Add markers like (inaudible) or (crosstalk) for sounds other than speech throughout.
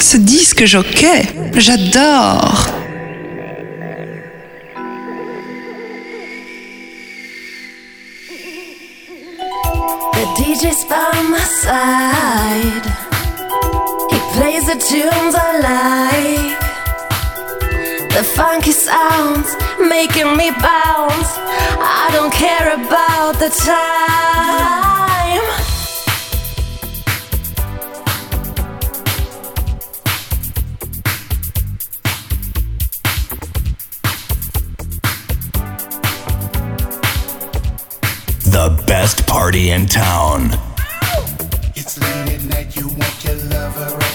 Ce disque jockey, j'adore. The DJ's by my side. He plays the tunes I like. The funky sounds making me bounce. I don't care about the time. best party in town. It's late at night, you want your lover.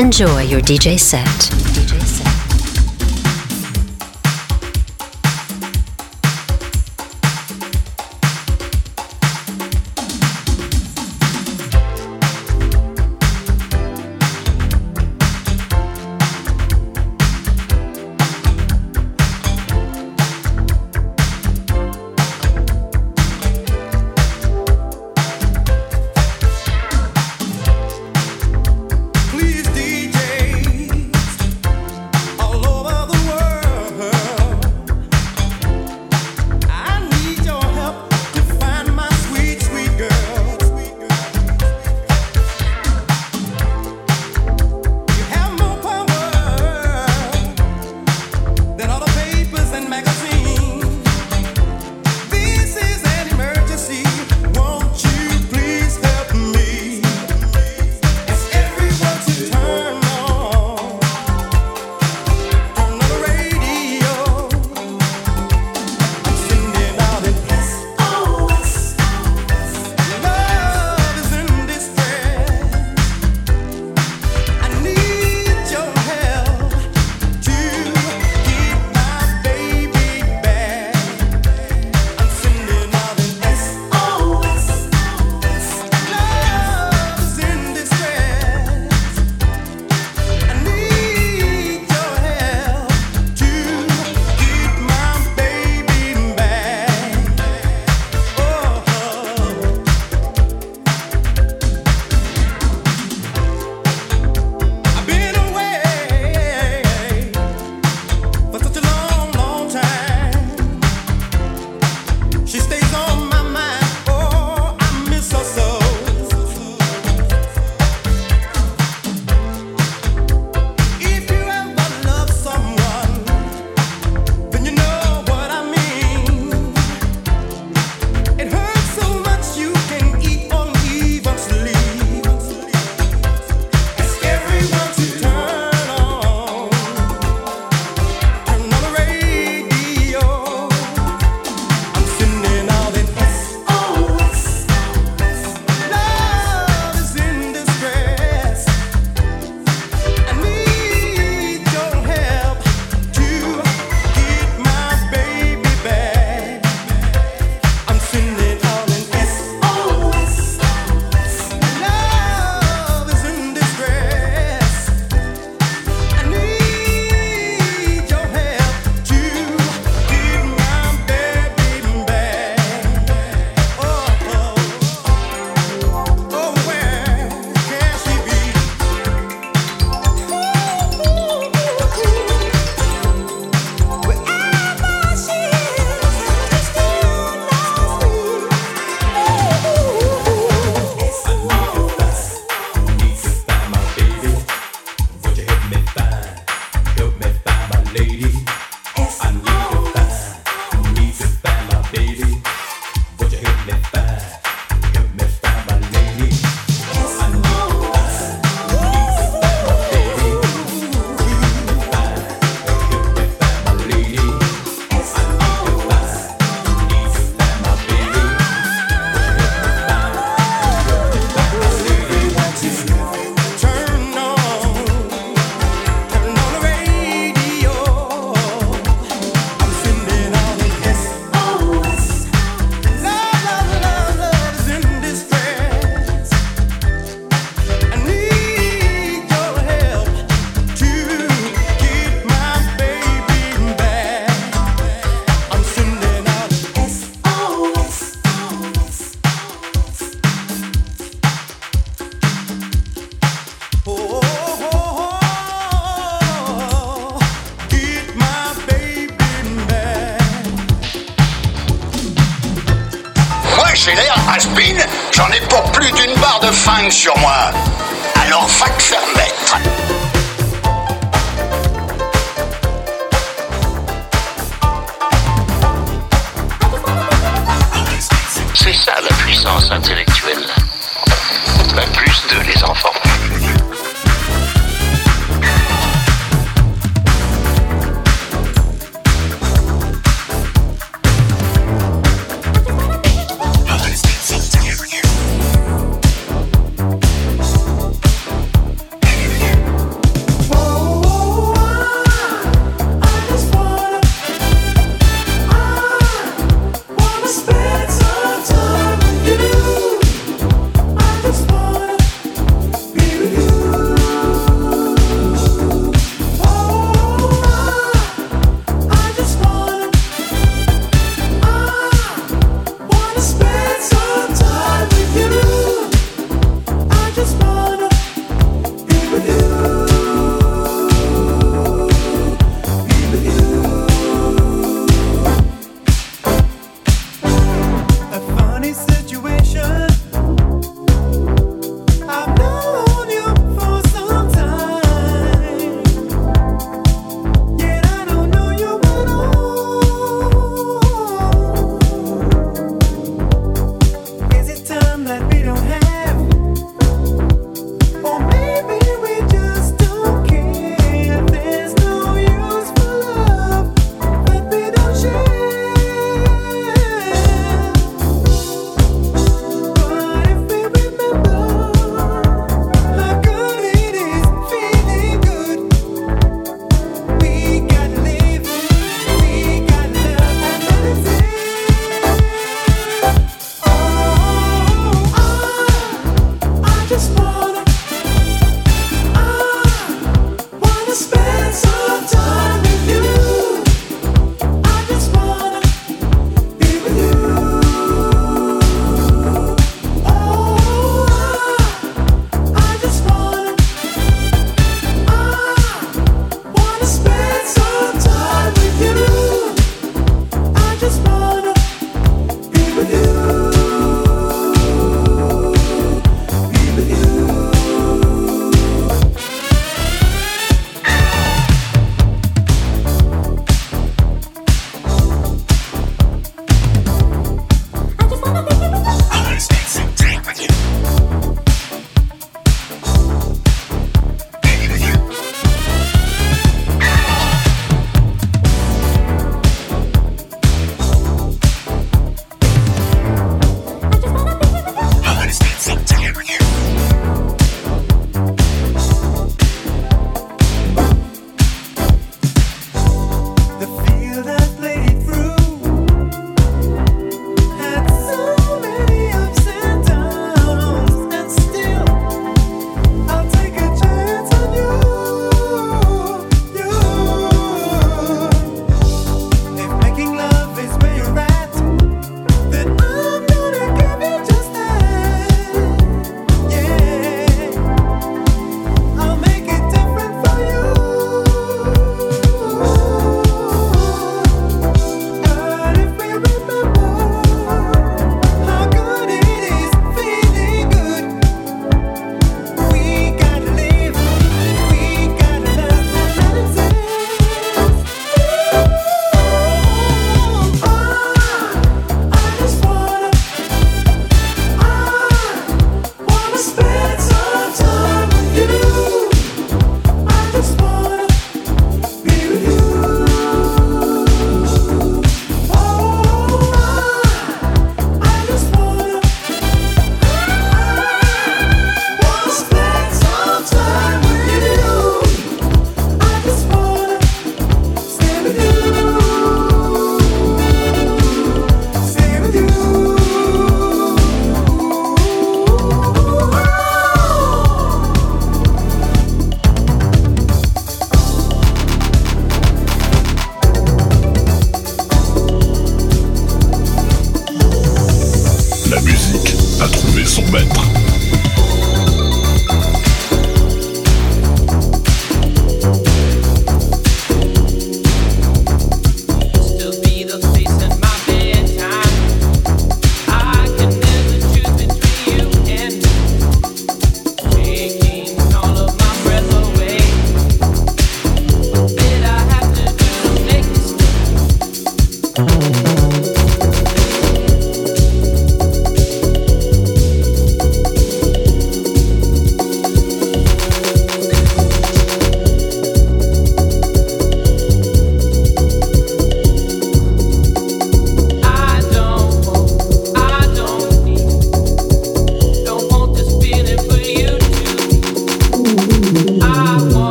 Enjoy your DJ set.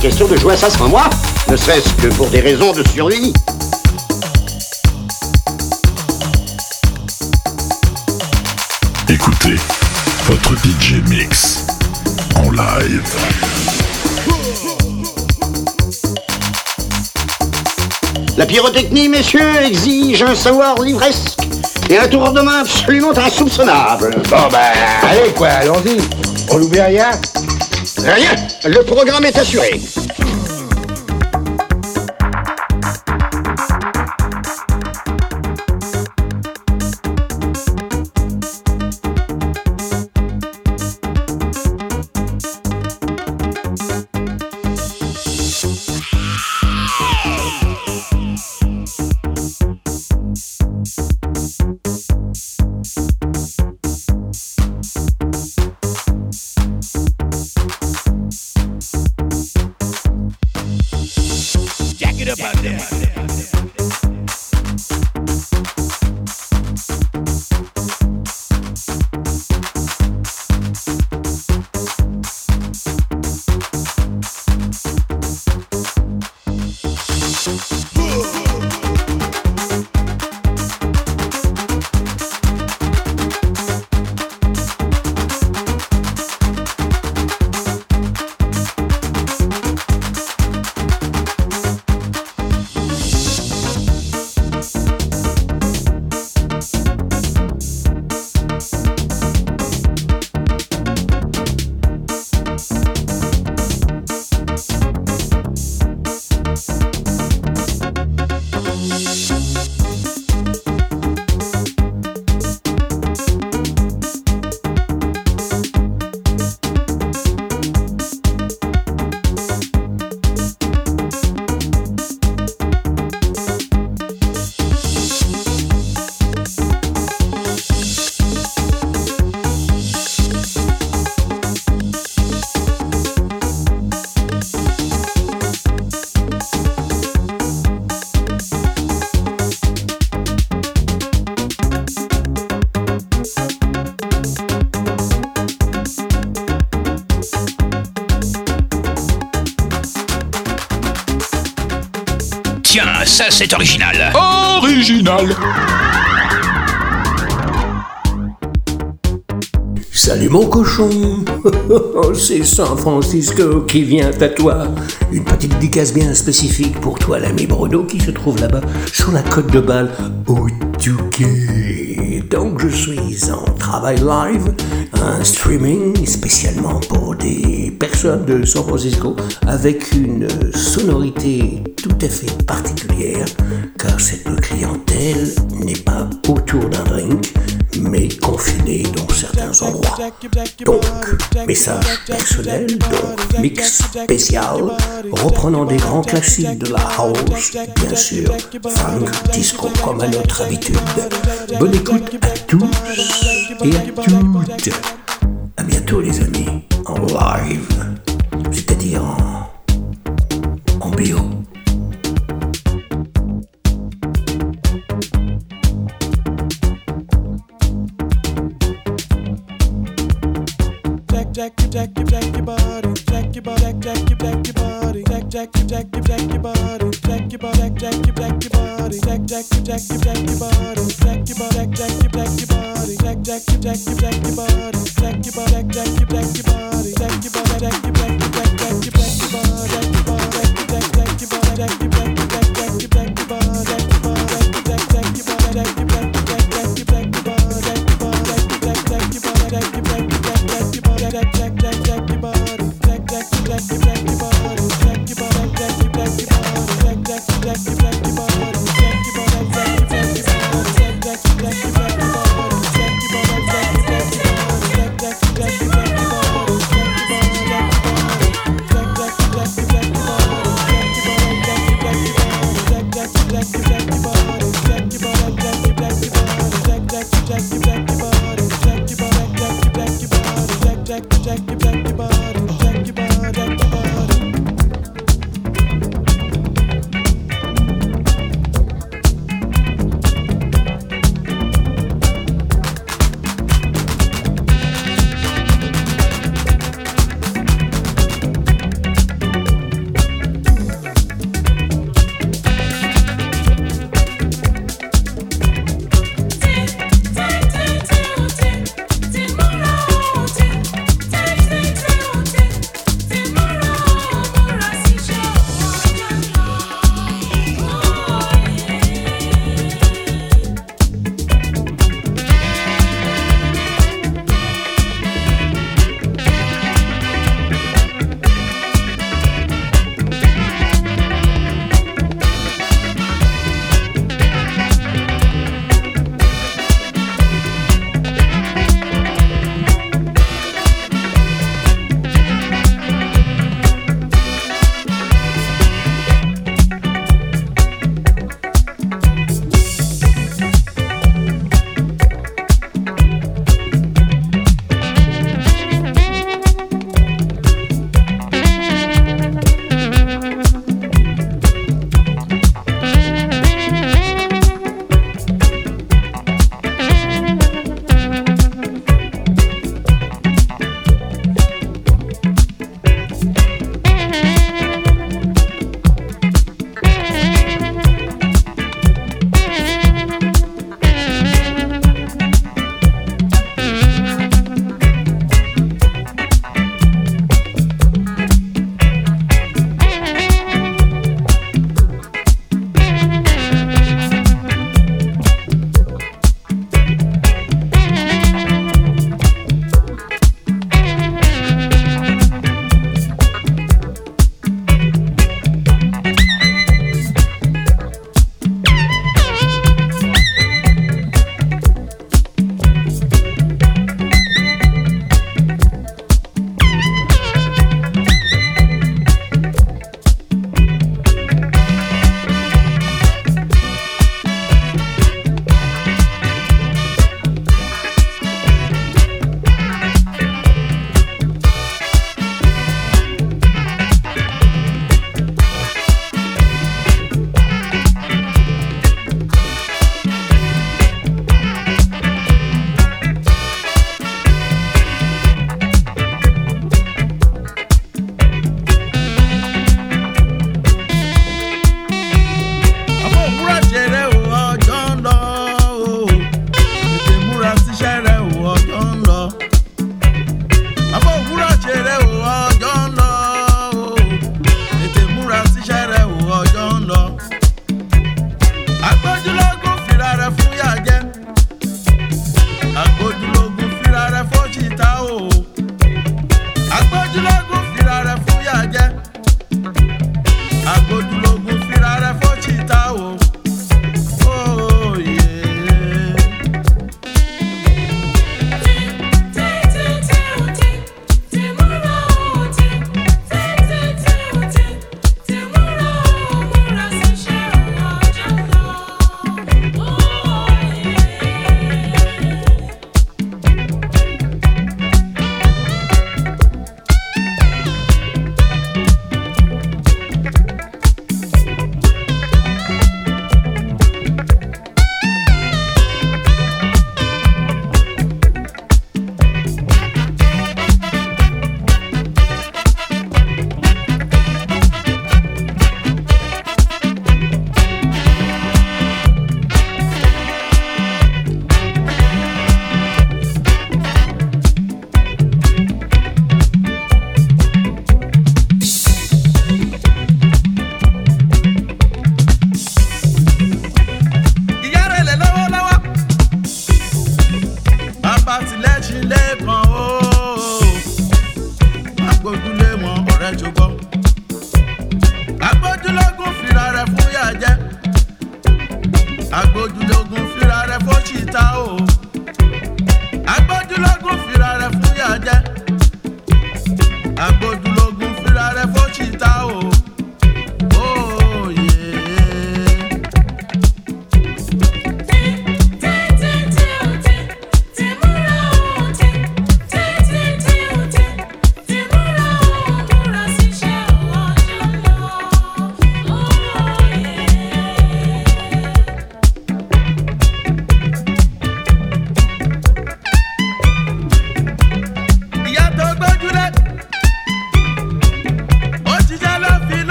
Question de jouer à ça sans moi, ne serait-ce que pour des raisons de survie. Écoutez votre DJ Mix en live. La pyrotechnie, messieurs, exige un savoir livresque et un tour de main absolument insoupçonnable. Bon ben, allez quoi, allons-y. On n'oublie rien? Rien, le programme est assuré. Ça c'est original. Original. Salut mon cochon, (laughs) c'est San Francisco qui vient à toi. Une petite dédicace bien spécifique pour toi l'ami Bruno qui se trouve là-bas sur la côte de balle au Touquet. Donc je suis en travail live, un streaming spécialement pour des personnes de San Francisco avec une sonorité à fait particulière car cette clientèle n'est pas autour d'un drink mais confinée dans certains endroits. Donc, message personnel, donc mix spécial, reprenant des grands classiques de la house, bien sûr, funk, disco comme à notre habitude. Bonne écoute à tous et à toutes. À bientôt les amis,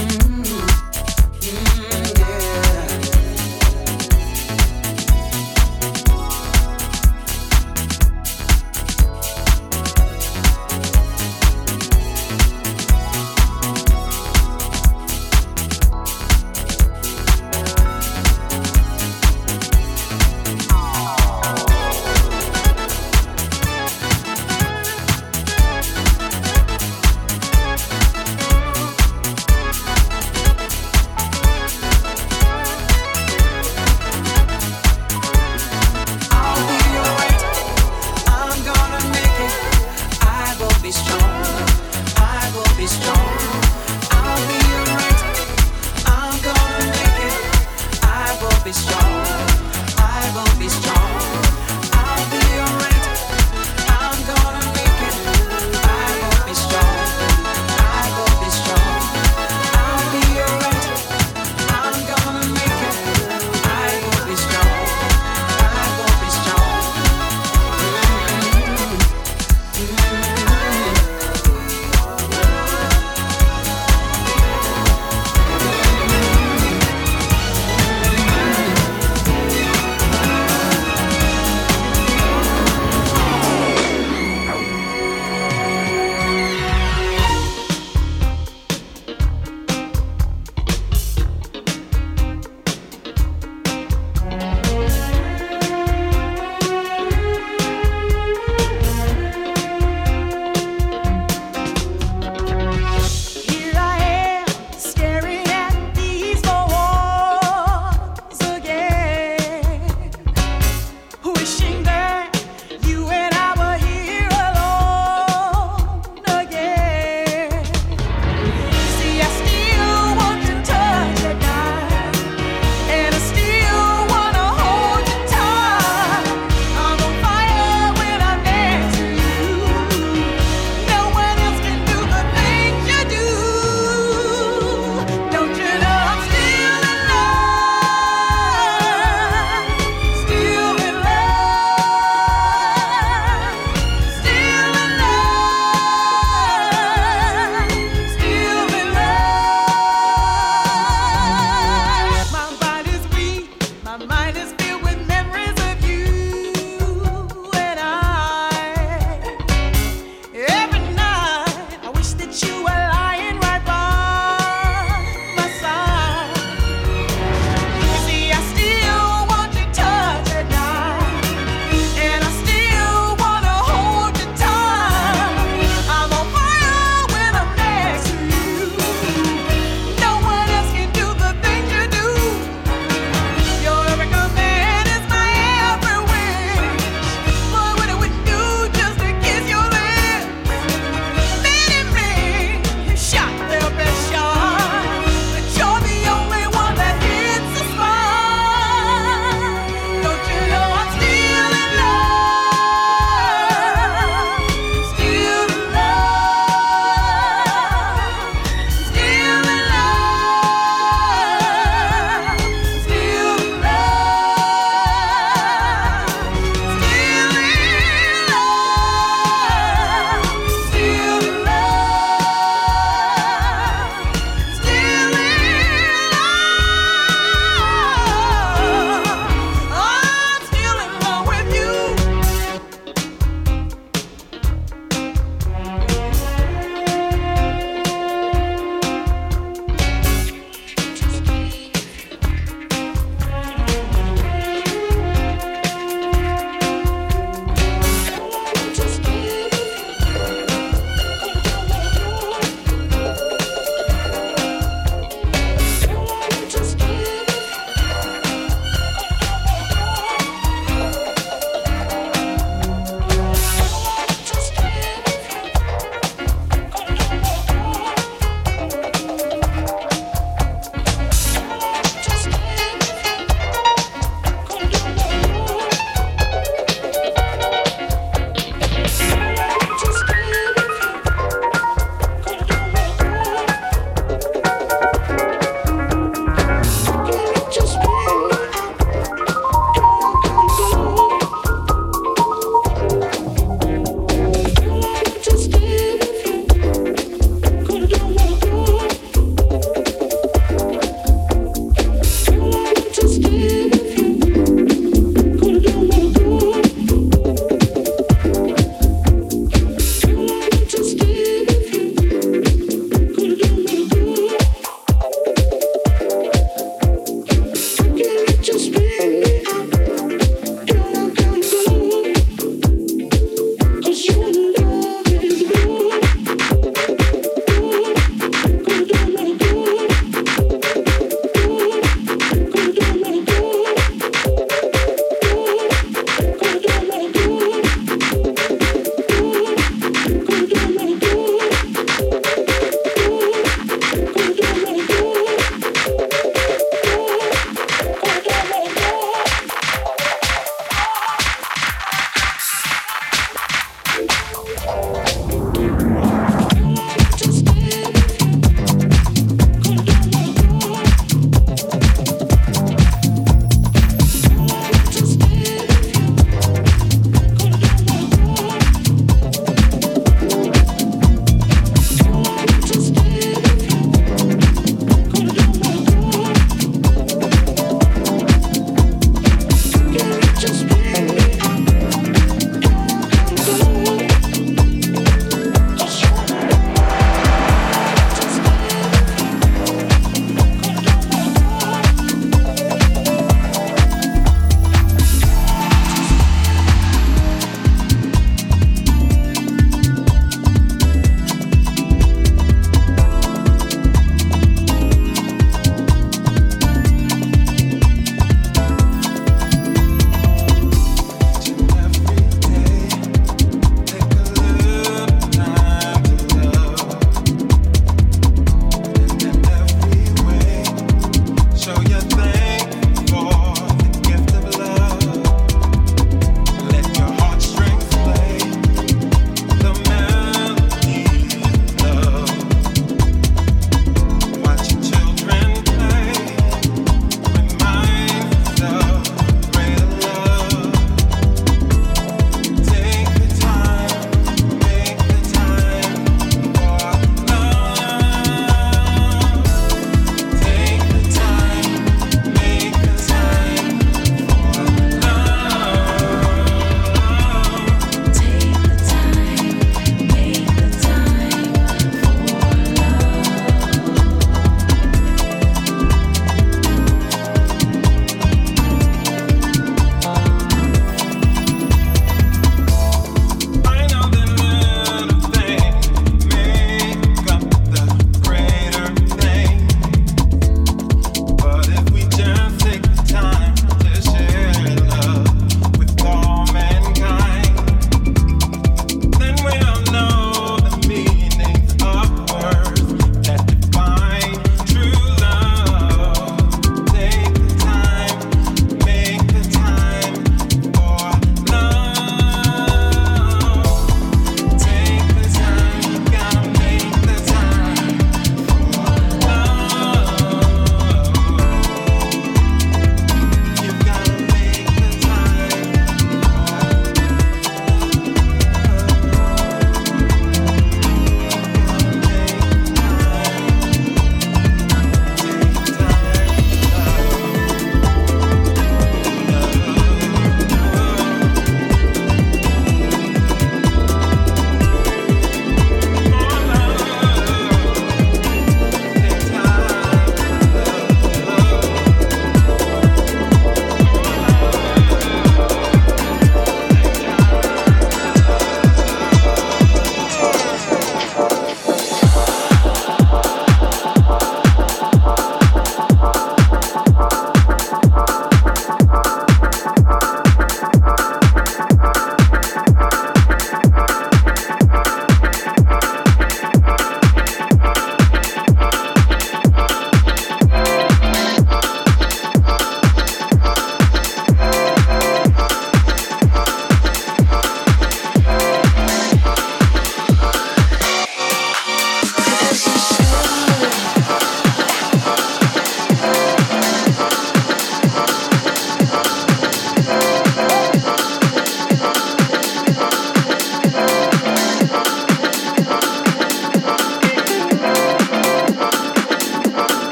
Mm-hmm.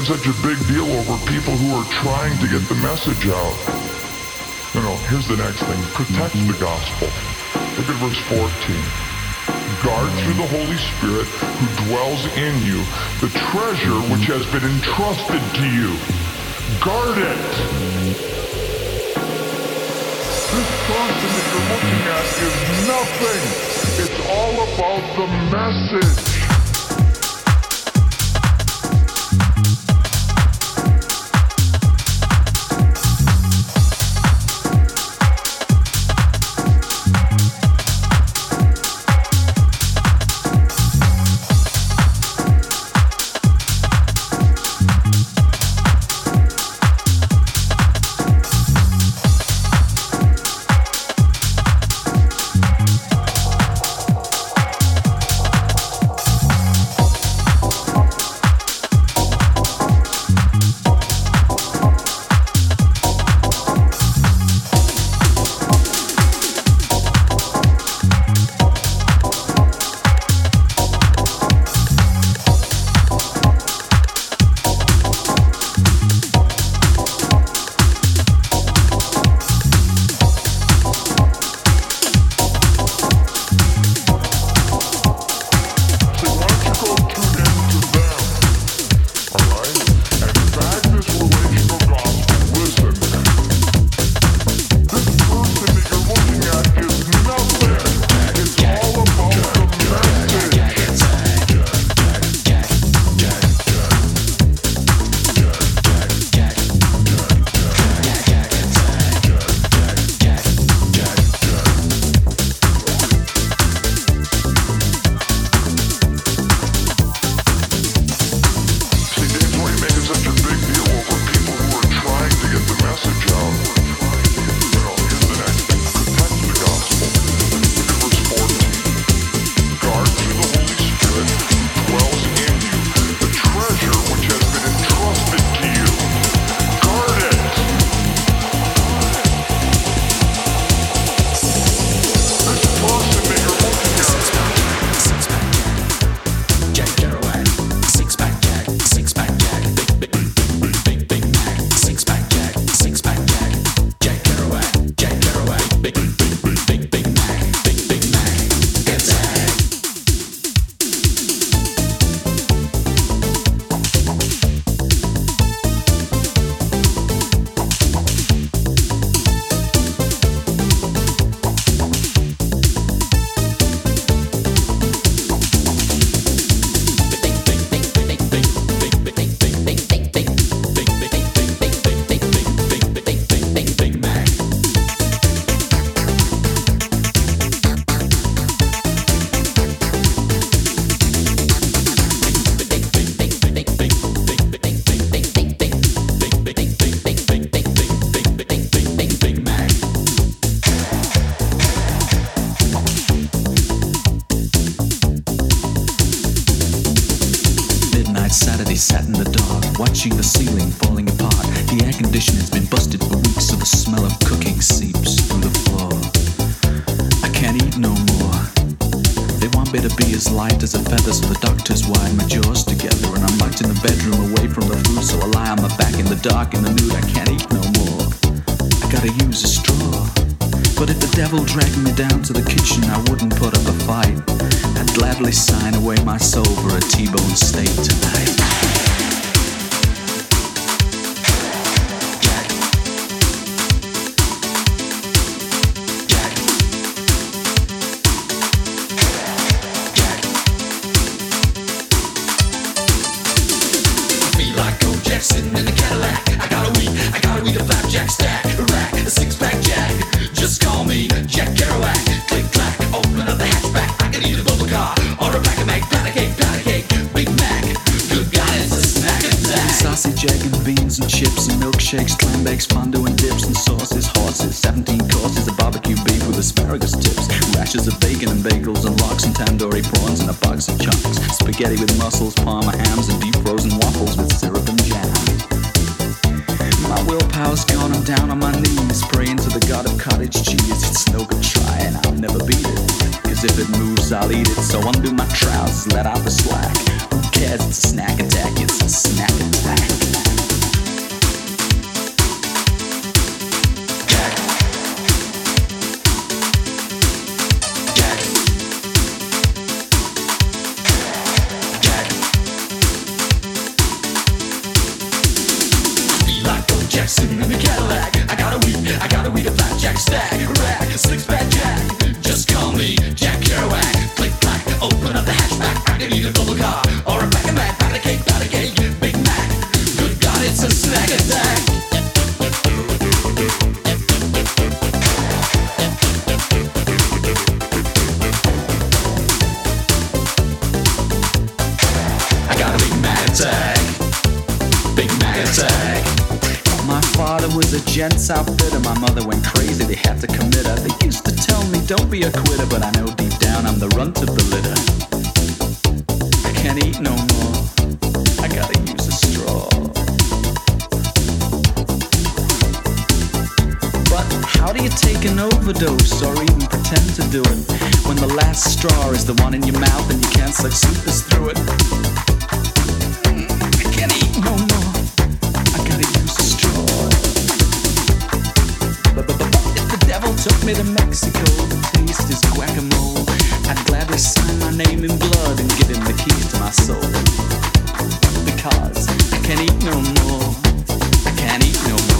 Such a big deal over people who are trying to get the message out. No, no, here's the next thing. Protect the gospel. Look at verse 14. Guard mm-hmm. through the Holy Spirit who dwells in you the treasure mm-hmm. which has been entrusted to you. Guard it. This person that you're looking at is nothing. It's all about the message. Dark in the nude. I can't eat no more. I gotta use a straw. But if the devil dragged me down to the kitchen, I wouldn't put up a fight. I'd gladly sign away my soul for a T-bone steak tonight. Of bacon and bagels and lox and tandoori prawns and a box of chunks, spaghetti with mussels, parma hams and deep frozen waffles with syrup and jam. My willpower's gone, I'm down on my knees, praying to the god of cottage cheese. It's no good trying, I'll never beat it. Cause if it moves, I'll eat it. So undo my trousers, let out gents outfitter. My mother went crazy, they had to commit her. They used to tell me, don't be a quitter, but I know deep down I'm the runt of the litter. I can't eat no more. I gotta use a straw. But how do you take an overdose or even pretend to do it when the last straw is the one in your mouth and you can't suck super through it? Me to Mexico taste his guacamole, I'd gladly sign my name in blood and give him the keys to my soul. Because I can't eat no more. I can't eat no more.